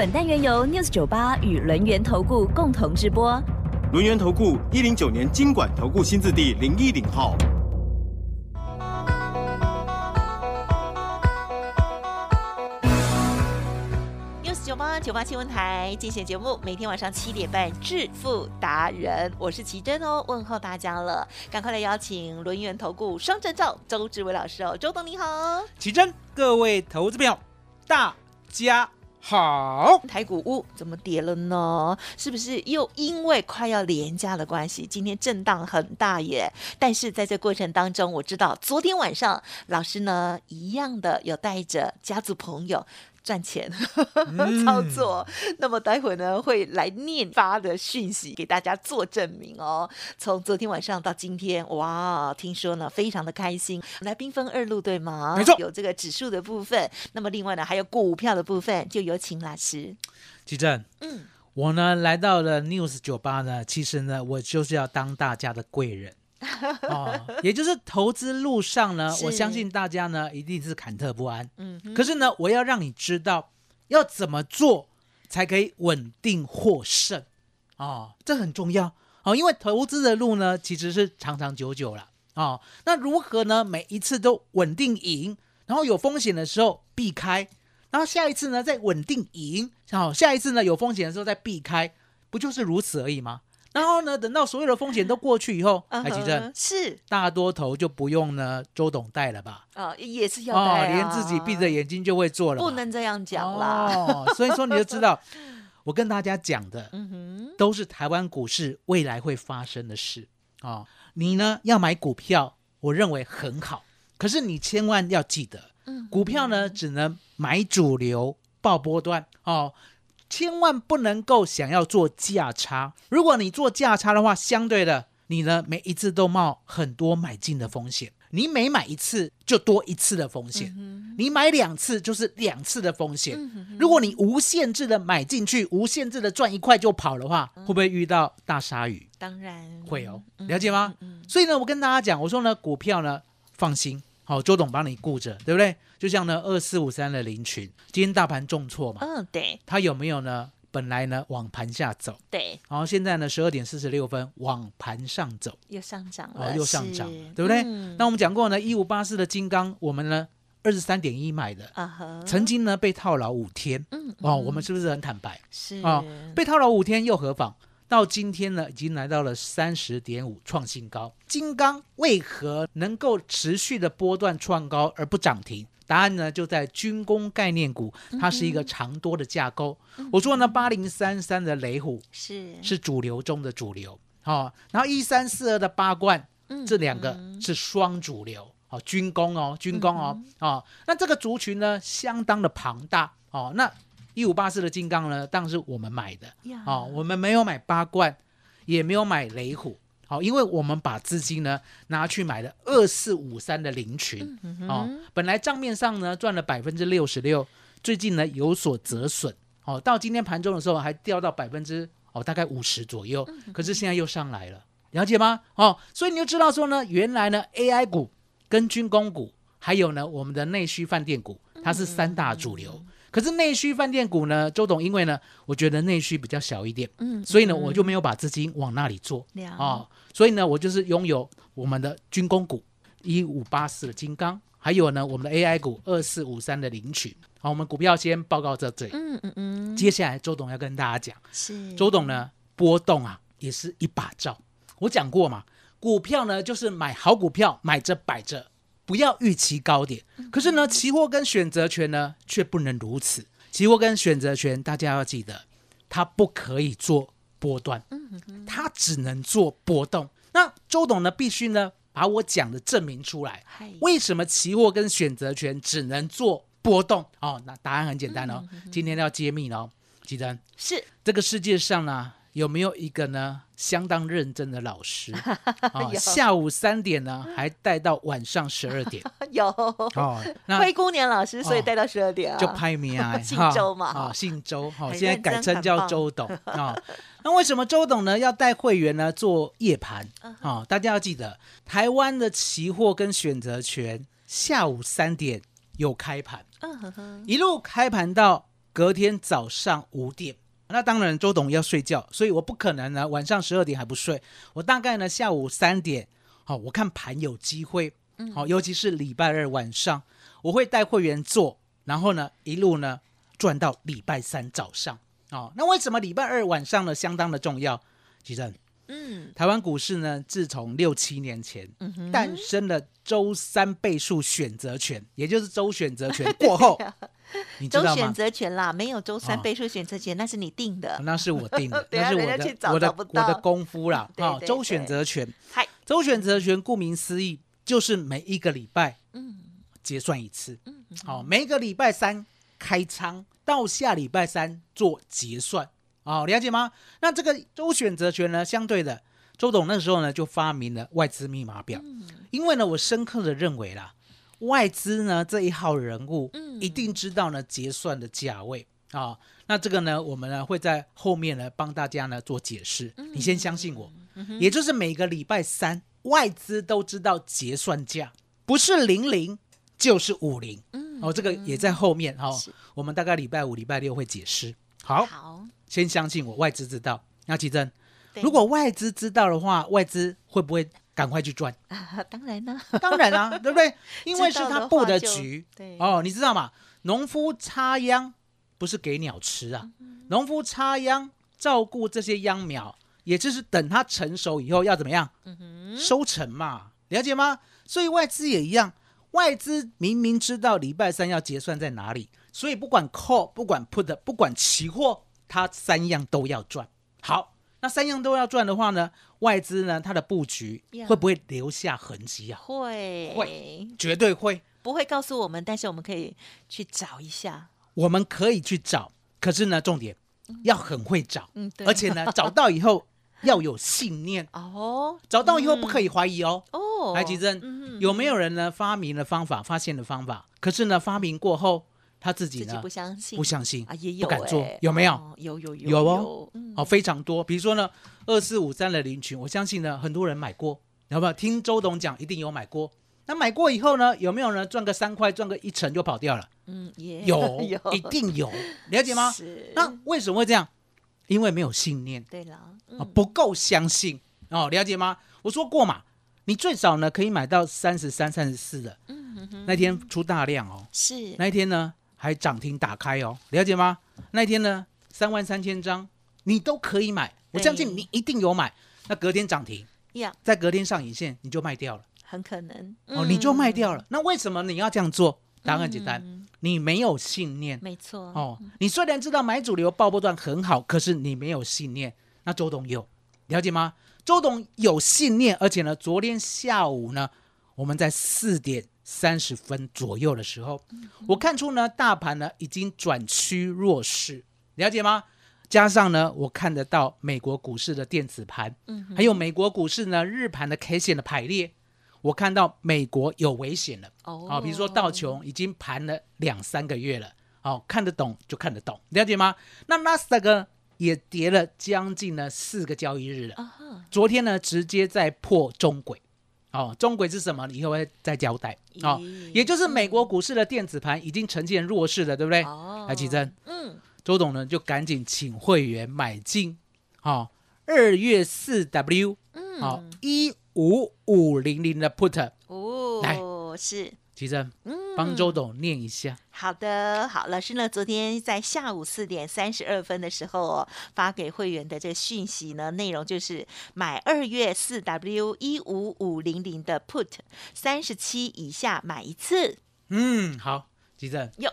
本单元由 News 九八与轮源投顾共同直播。轮源投顾一零九年经管投顾新字第零一零号。news 九八九八新闻台精选节目，每天晚上七点半致富达人，我是奇珍哦，问候大家了，赶快来邀请轮源投顾双证照周志伟老师哦，周董你好。奇珍，各位投资朋友，大家好。台股屋怎么跌了呢？是不是又因为快要连假的关系，今天震荡很大耶？但是在这过程当中，我知道昨天晚上老师呢一样的有带着家族朋友。赚钱操作，那么待会呢会来念发的讯息给大家做证明哦。从昨天晚上到今天，哇，听说呢非常的开心。来兵分二路对吗？没错有这个指数的部分，那么另外呢还有股票的部分，就有请老师。奇正，嗯，我呢来到了 News 酒吧呢，其实呢我就是要当大家的贵人。哦，也就是投资路上呢，我相信大家呢一定是忐忑不安。嗯，可是呢，我要让你知道要怎么做才可以稳定获胜哦，这很重要哦。因为投资的路呢，其实是长长久久了哦。那如何呢？每一次都稳定赢，然后有风险的时候避开，然后下一次呢再稳定赢，好、下一次呢有风险的时候再避开，不就是如此而已吗？然后呢，等到所有的风险都过去以后，嗯哼海奇正是大多头就不用呢周董带了吧？啊，也是要哦带，啊连自己闭着眼睛就会做了，不能这样讲啦。哦，所以说你就知道，我跟大家讲的都是台湾股市未来会发生的事哦。你呢要买股票，我认为很好，可是你千万要记得，嗯股票呢只能买主流，报波段哦。千万不能够想要做价差，如果你做价差的话，相对的，你呢每一次都冒很多买进的风险，你每买一次就多一次的风险，你买两次就是两次的风险。如果你无限制的买进去，无限制的赚一块就跑的话，会不会遇到大鲨鱼？当然。会哦，了解吗？所以呢，我跟大家讲，我说呢，股票呢放心，好、周董帮你顾着，对不对？就像呢二四五三的林群，今天大盘重挫嘛，嗯，对它有没有呢？本来呢往盘下走，对，然后现在呢十二点四十六分往盘上走，又上涨哦了，又上涨是，对不对？嗯那我们讲过呢，一五八四的金刚，我们呢二十三点一买的，啊哈，曾经呢被套牢五天，嗯哦，我们是不是很坦白？是啊、被套牢五天又何妨？到今天呢，已经来到了三十点五，创新高。金刚为何能够持续的波段创高而不涨停？答案呢就在军工概念股，它是一个长多的架构。我说呢，八零三三的雷虎是。是主流中的主流，哦，然后一三四二的八冠，嗯这两个是双主流，哦，军工哦，军工哦，哦，那这个族群呢相当的庞大，哦，那一五八四的金刚呢，当然是我们买的，啊哦，我们没有买八冠，也没有买雷虎，好、因为我们把资金呢拿去买了二四五三的林群，哦，本来账面上呢赚了百分之六十六，最近呢有所折损，哦，到今天盘中的时候还掉到百分之哦大概五十左右，可是现在又上来了，了解吗？哦，所以你就知道说呢，原来呢 AI 股跟军工股，还有呢我们的内需饭店股，它是三大主流。可是内需饭店股呢，周董因为呢，我觉得内需比较小一点，嗯所以呢，我就没有把资金往那里做了。啊、所以呢，我就是拥有我们的军工股一五八四的金刚，还有呢我们的 AI 股二四五三的领取。好，我们股票先报告到这里，嗯嗯嗯，接下来周董要跟大家讲，是。周董呢波动啊也是一把照，我讲过嘛，股票呢就是买好股票，买着摆着，不要预期高点。可是呢，期货跟选择权呢却不能如此。期货跟选择权，大家要记得，它不可以做波段，它只能做波动。那周董呢，必须呢把我讲的证明出来。嗨为什么期货跟选择权只能做波动？哦，那答案很简单哦，今天要揭秘了哦。记得，是这个世界上呢，有没有一个呢相当认真的老师？啊，下午三点呢，还带到晚上十二点。有哦，那灰姑娘老师，所以哦带到十二点啊，就拍名啊，姓周嘛啊，姓周，好，很现在改称叫周董啊。那为什么周董呢要带会员呢做夜盘嗯啊？大家要记得，台湾的期货跟选择权下午三点有开盘，嗯哼哼，一路开盘到隔天早上五点。那当然，周董要睡觉，所以我不可能呢晚上十二点还不睡。我大概呢下午三点，好、我看盘有机会，好、尤其是礼拜二晚上，我会带会员做，然后呢一路呢赚到礼拜三早上。哦，那为什么礼拜二晚上呢相当的重要？其实嗯台湾股市呢，自从六七年前诞生了周三倍数选择权，也就是周选择权过后，你知周选道吗？择权啦，没有周三哦倍数选择权，那是你定的。那是我定的，那是我的我的我的功夫啦。对啊，对周选对择权，嗨，周选择权顾名思义就是每一个礼拜嗯结算一次。嗯，好、每一个礼拜三开仓，到下礼拜三做结算。哦，了解吗？那这个周选择权呢，相对的，周董那时候呢就发明了外资密码表，嗯因为呢，我深刻的认为啦，外资呢这一号人物，嗯一定知道呢结算的价位啊、那这个呢，我们呢会在后面呢帮大家呢做解释。嗯你先相信我，也就是每个礼拜三，外资都知道结算价，不是零零就是五零。嗯哦，这个也在后面哈、哦，我们大概礼拜五、礼拜六会解释。好，好，先相信我，外资知道。那奇珍，如果外资知道的话，外资会不会赶快去赚？啊 当然呢，当然啦、对不对？因为是他布的局。对哦，你知道吗？农夫插秧不是给鸟吃啊，嗯农夫插秧照顾这些秧苗，也就是等它成熟以后要怎么样？嗯收成嘛，了解吗？所以外资也一样，外资明明知道礼拜三要结算在哪里，所以不管 call、不管 put、不管期货，它三样都要赚。好，那三样都要赚的话呢，外资呢它的布局呀会不会留下痕迹啊？会会绝对会。不会告诉我们，但是我们可以去找一下。我们可以去找，可是呢，重点要很会找，嗯，对，而且呢，找到以后要有信念，哦找到以后不可以怀疑哦。哦，来，吉珍，嗯有没有人呢发明了方法，发现了方法，可是呢，发明过后他自己呢不相信，不相信啊，也有不敢做欸，有没有？哦有有有有哦，嗯哦，非常多。比如说呢，二四五三的林群，我相信呢，很多人买过，有没有？听周董讲，一定有买过。那买过以后呢，有没有人赚个三块，赚个一成就跑掉了？嗯，也有，有，一定有，了解吗？是，那为什么会这样？因为没有信念。对了，不够相信。哦，了解吗？我说过嘛，你最少呢可以买到三十三、三十四的，嗯哼。那天出大量哦，是，那一天呢还涨停打开哦，了解吗？那一天呢三万三千张你都可以买，我相信你一定有买。那隔天涨停，呀，在隔天上影线你就卖掉了很可能哦，你就卖掉了，了。那为什么你要这样做？答案很简单，嗯你没有信念。没错，哦，你虽然知道买主流爆波段很好，可是你没有信念。那周董有了解吗？周董有信念，而且呢，昨天下午呢，我们在四点三十分左右的时候，我看出呢，大盘呢已经转趋弱势，了解吗？加上呢，我看得到美国股市的电子盘，嗯还有美国股市呢日盘的 K 线的排列，我看到美国有危险了。哦啊，比如说道琼已经盘了两三个月了，哦，看得懂就看得懂，了解吗？那纳斯达克也跌了将近呢四个交易日了，昨天呢直接在破中轨，哦，中轨是什么？以后会再交代。哦，也就是美国股市的电子盘已经呈现弱势了，对不对？哦，来，奇珍，嗯，周董呢就赶紧请会员买进，哦，二月四 W，嗯，好，一五五零零的 put，哦，是，奇正嗯，帮周董念一下。好的，好，老师呢，昨天在下午四点三十二分的时候、哦、发给会员的这个讯息呢，内容就是买二月四 W 一五五零零的 Put，三十七以下买一次。嗯，好，吉正哟，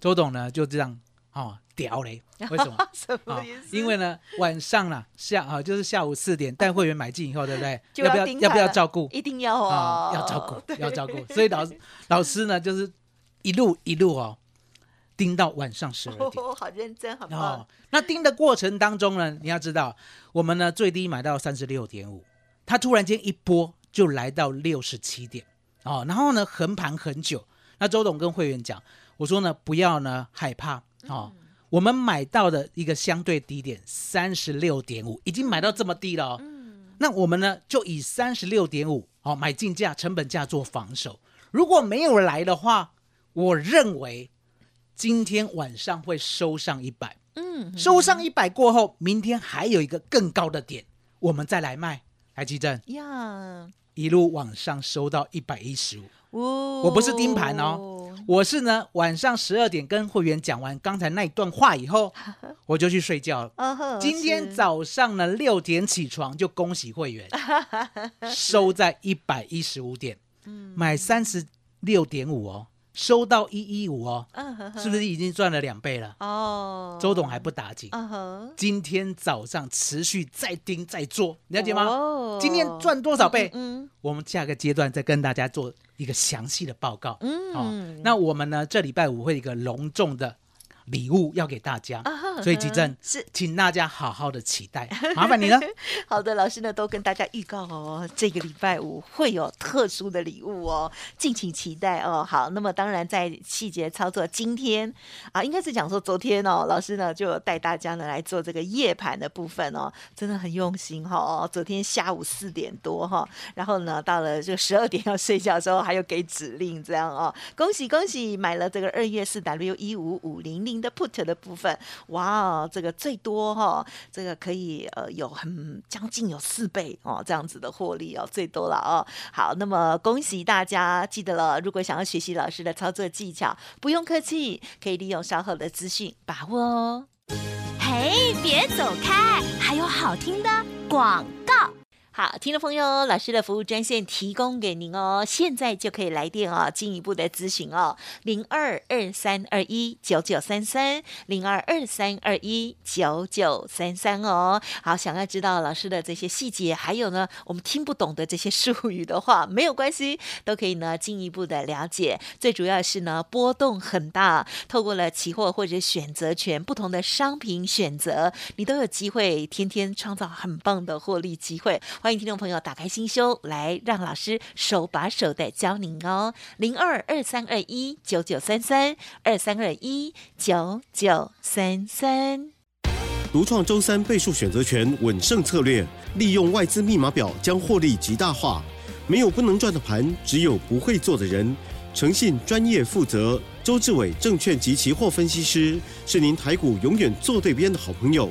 周董呢就这样哦，屌嘞，为什么？什么意思、因为呢晚上啦下啊就是下午四点带会员买进以后，对不对？就要不要要不要照顾一定要哦，啊？要照顾，要照顾。所以老老师呢就是一路一路哦，盯到晚上十二点。哦，好认真，好棒哦，，那盯的过程当中呢，你要知道，我们呢最低买到三十六点五，它突然间一波就来到六十七点哦，然后呢横盘很久。那周董跟会员讲，我说呢不要呢害怕哦，我们买到的一个相对低点三十六点五，已经买到这么低了哦。那我们呢就以三十六点五哦买进价成本价做防守，如果没有来的话，我认为今天晚上会收上一百。嗯，收上一百过后，明天还有一个更高的点，我们再来卖。台积电呀，一路往上收到一百一十五，哦，我不是盯盘哦，我是呢晚上十二点跟会员讲完刚才那一段话以后，我就去睡觉了。今天早上呢六点起床，就恭喜会员 收在一百一十五点，嗯。买三十六点五哦，收到一一五哦，是不是已经赚了两倍了？哦，周董还不打紧。今天早上持续再盯再做，了解吗？哦今天赚多少倍？嗯我们下个阶段再跟大家做一个详细的报告。嗯哦，那我们呢，这礼拜五会一个隆重的礼物要给大家，所以吉正是请大家好好的期待，麻烦你了。好的，老师呢都跟大家预告哦，这个礼拜五会有特殊的礼物哦，敬请期待哦。好，那么当然在细节操作，今天啊，应该是讲说昨天哦，老师呢就有带大家呢来做这个夜盘的部分哦，真的很用心哈、哦。昨天下午四点多哈、然后呢到了这个十二点要睡觉的时候，还有给指令这样哦，恭喜恭喜，买了这个二月四 W 一五五零零的 put 的部分，哇，这个最多哈、这个可以呃有很将近有四倍哦这样子的获利哦，最多了哦。好，那么恭喜大家，记得了，如果想要学习老师的操作技巧，不用客气，可以利用稍后的资讯把握哦。嘿，别走开，还有好听的广告。好，听众朋友，老师的服务专线提供给您哦，现在就可以来电哦，进一步的咨询哦，零二二三二一九九三三，零二二三二一九九三三哦。好，想要知道老师的这些细节，还有呢，我们听不懂的这些术语的话，没有关系，都可以呢进一步的了解。最主要是呢，波动很大，透过了期货或者选择权不同的商品选择，你都有机会天天创造很棒的获利机会。欢迎听众朋友打开心胸，来让老师手把手的教您哦。零二二三二一九九三三二三二一九九三三。独创周三倍数选择权稳胜策略，利用外资密码表将获利极大化。没有不能赚的盘，只有不会做的人。诚信、专业、负责。周志伟证券及期货分析师是您台股永远做对边的好朋友。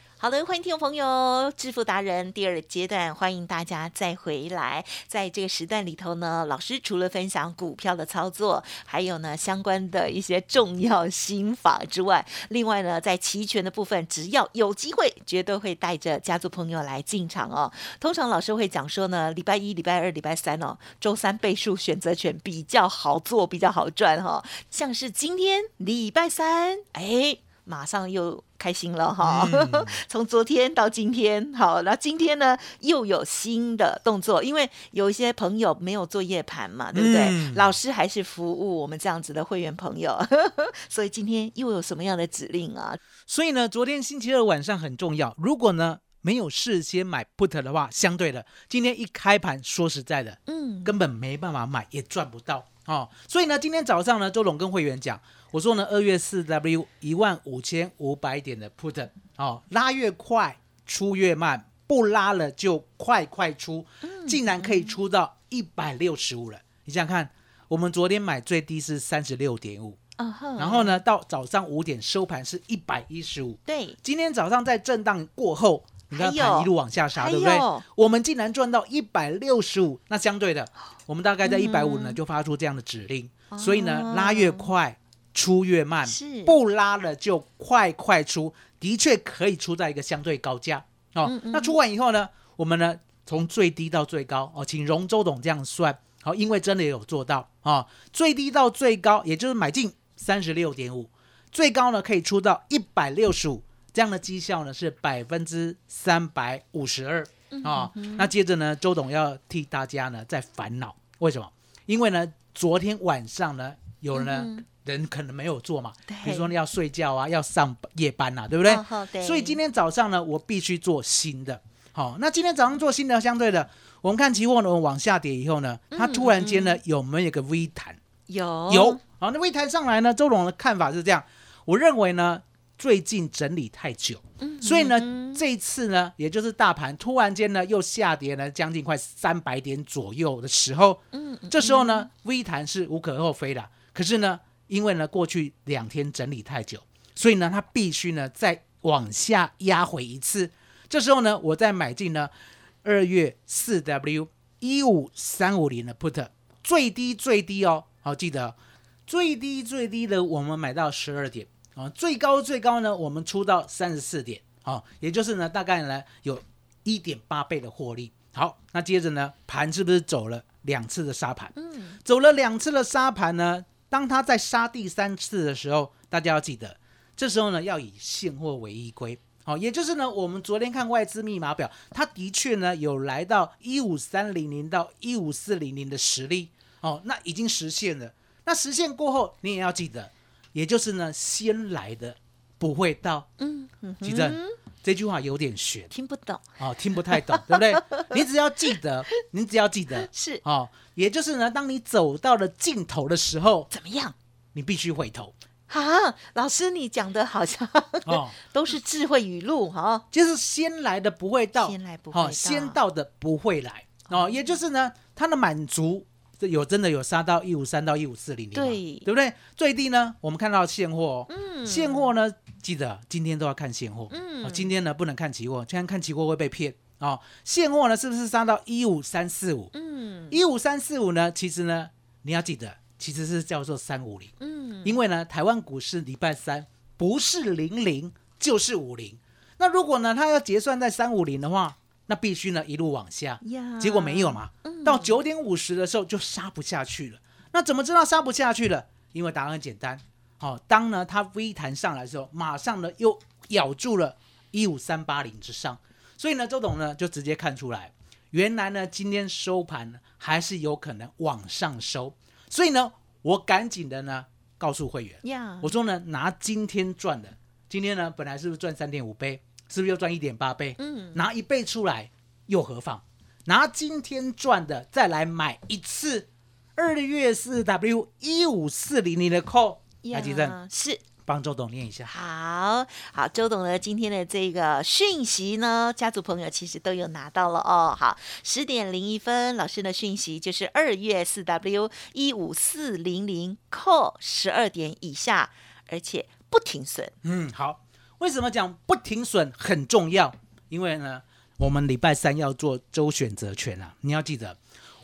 好的，欢迎听众朋友，致富达人第二阶段，欢迎大家再回来。在这个时段里头呢，老师除了分享股票的操作，还有呢相关的一些重要心法之外，另外呢，在期权的部分，只要有机会，绝对会带着家族朋友来进场哦。通常老师会讲说呢，礼拜一、礼拜二、礼拜三哦，周三倍数选择权比较好做，比较好赚哈、像是今天礼拜三，哎。马上又开心了哈！从昨天到今天，好，那今天呢又有新的动作，因为有一些朋友没有做夜盘嘛，对不对？嗯老师还是服务我们这样子的会员朋友，所以今天又有什么样的指令啊？所以呢，昨天星期二晚上很重要。如果呢没有事先买 put 的话，相对的，今天一开盘，说实在的，嗯，根本没办法买，也赚不到哦。所以呢，今天早上呢，周董跟会员讲，我说呢，二月四 W 一万五千五百点的 put 哦，拉越快出越慢，不拉了就快快出，竟然可以出到一百六十五了。你想想看，我们昨天买最低是三十六点五，然后呢，到早上五点收盘是一百一十五。对，今天早上在震荡过后，你看还有。盘一路往下杀，还对不对？我们竟然赚到一百六十五，那相对的，我们大概在一百五嗯。呢就发出这样的指令，哦。所以呢，拉越快出越慢是，不拉了就快快出，的确可以出在一个相对高价哦。嗯那出完以后呢，我们呢从最低到最高哦，请容周董这样算，好，因为真的有做到哦，最低到最高，也就是买进三十六点五。最高呢可以出到一百六十五，这样的绩效呢是百分之三百五十二啊。那接着呢，周董要替大家呢在烦恼，为什么？因为呢，昨天晚上呢，有呢、人可能没有做嘛，比如说你要睡觉啊，要上夜班呐、啊，对不对？哦好对。所以今天早上呢，我必须做新的。好，那今天早上做新的，相对的，我们看期货呢往下跌以后呢，它突然间呢有没有一个微弹？有。有，好，那微弹上来呢，周总的看法是这样，我认为呢，最近整理太久，所以呢，这一次呢，也就是大盘突然间呢又下跌了将近快三百点左右的时候，嗯，这时候呢微弹是无可厚非的，可是呢，因为呢过去两天整理太久，所以呢，它必须呢再往下压回一次，这时候呢，我再买进呢二月四 W 一五三五零的 put 最低最低哦，好记得最低最低的我们买到十二点啊，最高最高呢我们出到三十四点，哦，也就是呢大概呢有一点八倍的获利。好，那接着呢盘是不是走了两次的沙盘？嗯，走了两次的沙盘呢，当他在杀第三次的时候，大家要记得，这时候呢要以现货为依归。好，也就是呢，我们昨天看外资密码表，它的确呢有来到一五三零零到一五四零零的实力，哦，那已经实现了。那实现过后，你也要记得，也就是呢，先来的不会到。嗯嗯哼吉正这句话有点悬听不懂，哦，听不太懂，对不对？你只要记得，你只要记得是。哦，也就是呢，当你走到了尽头的时候，怎么样？你必须回头。啊，老师，你讲的好像哦，都是智慧语录哈。就是先来的不会到，先来不会到。哦，先到的不会来。哦，也就是呢，他的满足这有真的有杀到一五三到一五四零零，对对不对？最低呢，我们看到现货、哦，嗯，现货呢，记得今天都要看现货，嗯哦，今天呢不能看期货，今天看期货会被骗哦。现货呢是不是杀到一五三四五？嗯一五三四五呢，其实呢你要记得，其实是叫做三五零。嗯，因为呢，台湾股市礼拜三不是零零就是五零，那如果呢它要结算在三五零的话，那必须呢一路往下，呀。结果没有嘛，到九点五十的时候就杀不下去了。那怎么知道杀不下去了？因为答案很简单，好、当呢它 V 弹上来的时候，马上呢又咬住了一五三八零之上，所以呢周董呢就直接看出来，原来呢今天收盘呢还是有可能往上收，所以呢我赶紧的呢告诉会员，呀，我说呢拿今天赚的，今天呢本来是不是赚三点五倍，是不是又赚一点八倍？嗯拿一倍出来又何妨？拿今天赚的再来买一次二月四 W 一五四零零的 call，来吉正呀是帮周董念一下。好好，周董的今天的这个讯息呢，家族朋友其实都有拿到了哦。好，十点零一分，老师的讯息就是二月四 W 一五四零零 call 十二点以下，而且不停损。嗯，好。为什么讲不停损很重要？因为呢，我们礼拜三要做周选择权啊，你要记得，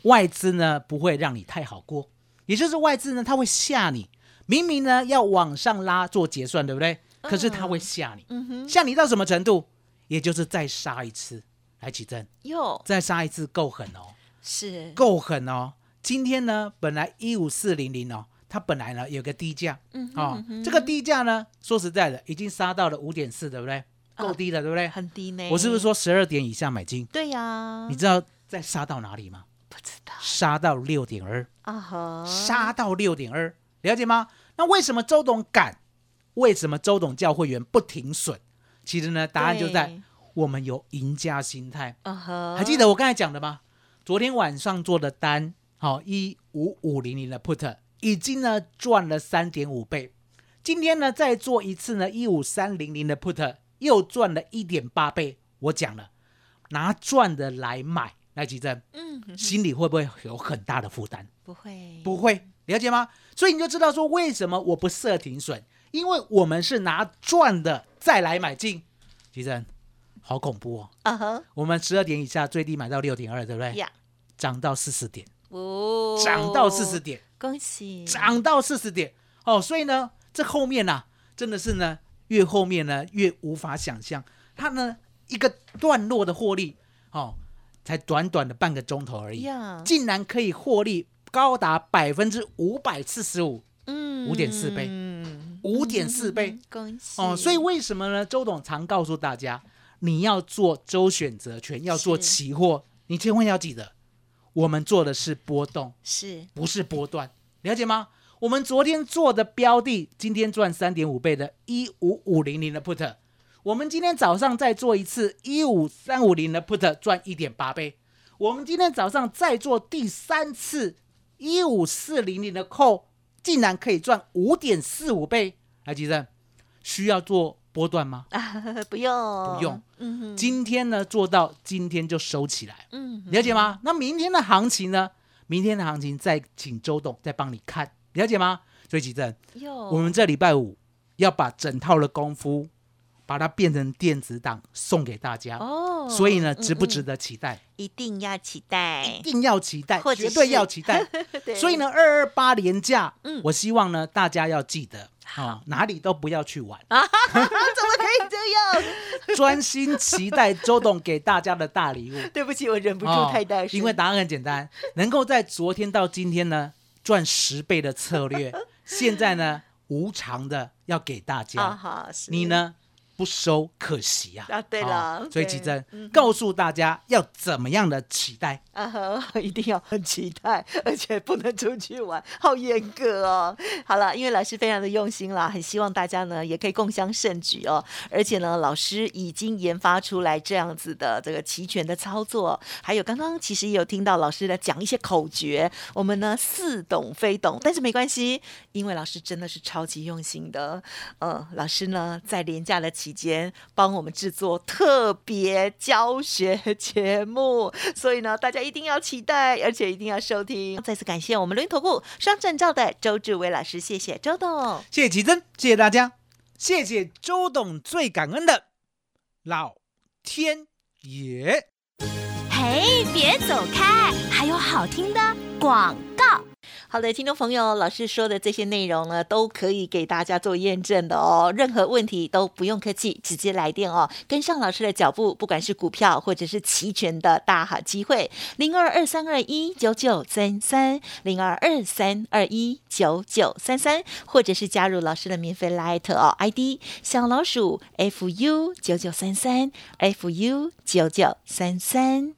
外资呢不会让你太好过，也就是外资呢，它会吓你。明明呢要往上拉做结算，对不对？可是它会吓你，嗯，吓你到什么程度？也就是再杀一次，来起正，哟，再杀一次够狠哦，是够狠哦。今天呢，本来一五四零零哦，它本来呢有个低价，嗯哼哦这个低价呢，说实在的，已经杀到了五点四，对不对？够低了，对不对？很低呢。我是不是说十二点以下买进？对呀？你知道再杀到哪里吗？不知道杀到六点二，啊哈，杀到六点二，了解吗？那为什么周董敢？为什么周董教会员不停损？其实呢，答案就在我们有赢家心态。啊哈，还记得我刚才讲的吗？昨天晚上做的单，好一五五零零的 put 已经呢赚了三点五倍，今天呢再做一次呢一五三零零的 put 又赚了一点八倍。我讲了，拿赚的来买，来吉珍，嗯，哼心里会不会有很大的负担？不会，不会，了解吗？所以你就知道说为什么我不设停损，因为我们是拿赚的再来买进。吉珍，好恐怖哦！啊哈我们十二点以下最低买到六点二，对不对？呀，涨到四十点，哦，涨到四十，点，恭喜，涨到四十点哦。所以呢，这后面呐、真的是呢，越后面呢越无法想象，它呢一个段落的获利哦，才短短的半个钟头而已，呀，竟然可以获利高达百分之五百四十五。嗯5.4倍嗯，五点四倍嗯，恭喜哦。所以为什么呢？周董常告诉大家，你要做周选择权，要做期货，你千万要记得，我们做的是波动，是不是波段，了解吗？我们昨天做的标的，今天赚三点五倍的一五五零零的 put，我们今天早上再做一次一五三五零的 put，赚一点八倍。我们今天早上再做第三次一五四零零的 call，竟然可以赚五点四五倍。来，吉正，需要做波段吗？不用不用，嗯，今天呢做到今天就收起来，嗯了解吗？那明天的行情呢？明天的行情再请周董再帮你看，了解吗？所以吉正，我们这礼拜五要把整套的功夫，把它变成电子档送给大家。哦，所以呢，嗯值不值嗯得期待？一定要期待一，定要期待，绝对要期待。所以呢，二二八连假，嗯我希望呢大家要记得啊、哪里都不要去玩，怎么可以这样？专心期待周董给大家的大礼物。对不起，我忍不住哦太大声，因为答案很简单，能够在昨天到今天呢赚十倍的策略，现在呢无偿的要给大啊家，哈，是你？呢不收可惜呀、啊对了所以对奇珍嗯告诉大家要怎么样的期待。啊哈，一定要很期待，而且不能出去玩，好严格哦。好了，因为老师非常的用心啦，很希望大家呢也可以共襄盛举哦。而且呢，老师已经研发出来这样子的这个齐全的操作，还有刚刚其实也有听到老师的讲一些口诀，我们呢似懂非懂，但是没关系，因为老师真的是超级用心的。嗯，老师呢在廉价的期间帮我们制作特别教学节目，所以呢大家一定要期待，而且一定要收听。再次感谢我们轮投顾双证照的周志伟老师，谢谢周董。谢谢奇珍，谢谢大家，谢谢周董，最感恩的老天爷。嘿，别走开，还有好听的广告。好的，听众朋友，老师说的这些内容呢，都可以给大家做验证的哦。任何问题都不用客气，直接来电哦，跟上老师的脚步，不管是股票或者是期权的大好机会，零二二三二一九九三三，零二二三二一九九三三，或者是加入老师的免费 Light 哦，ID 小老鼠 fu 九九三三 fu 九九三三。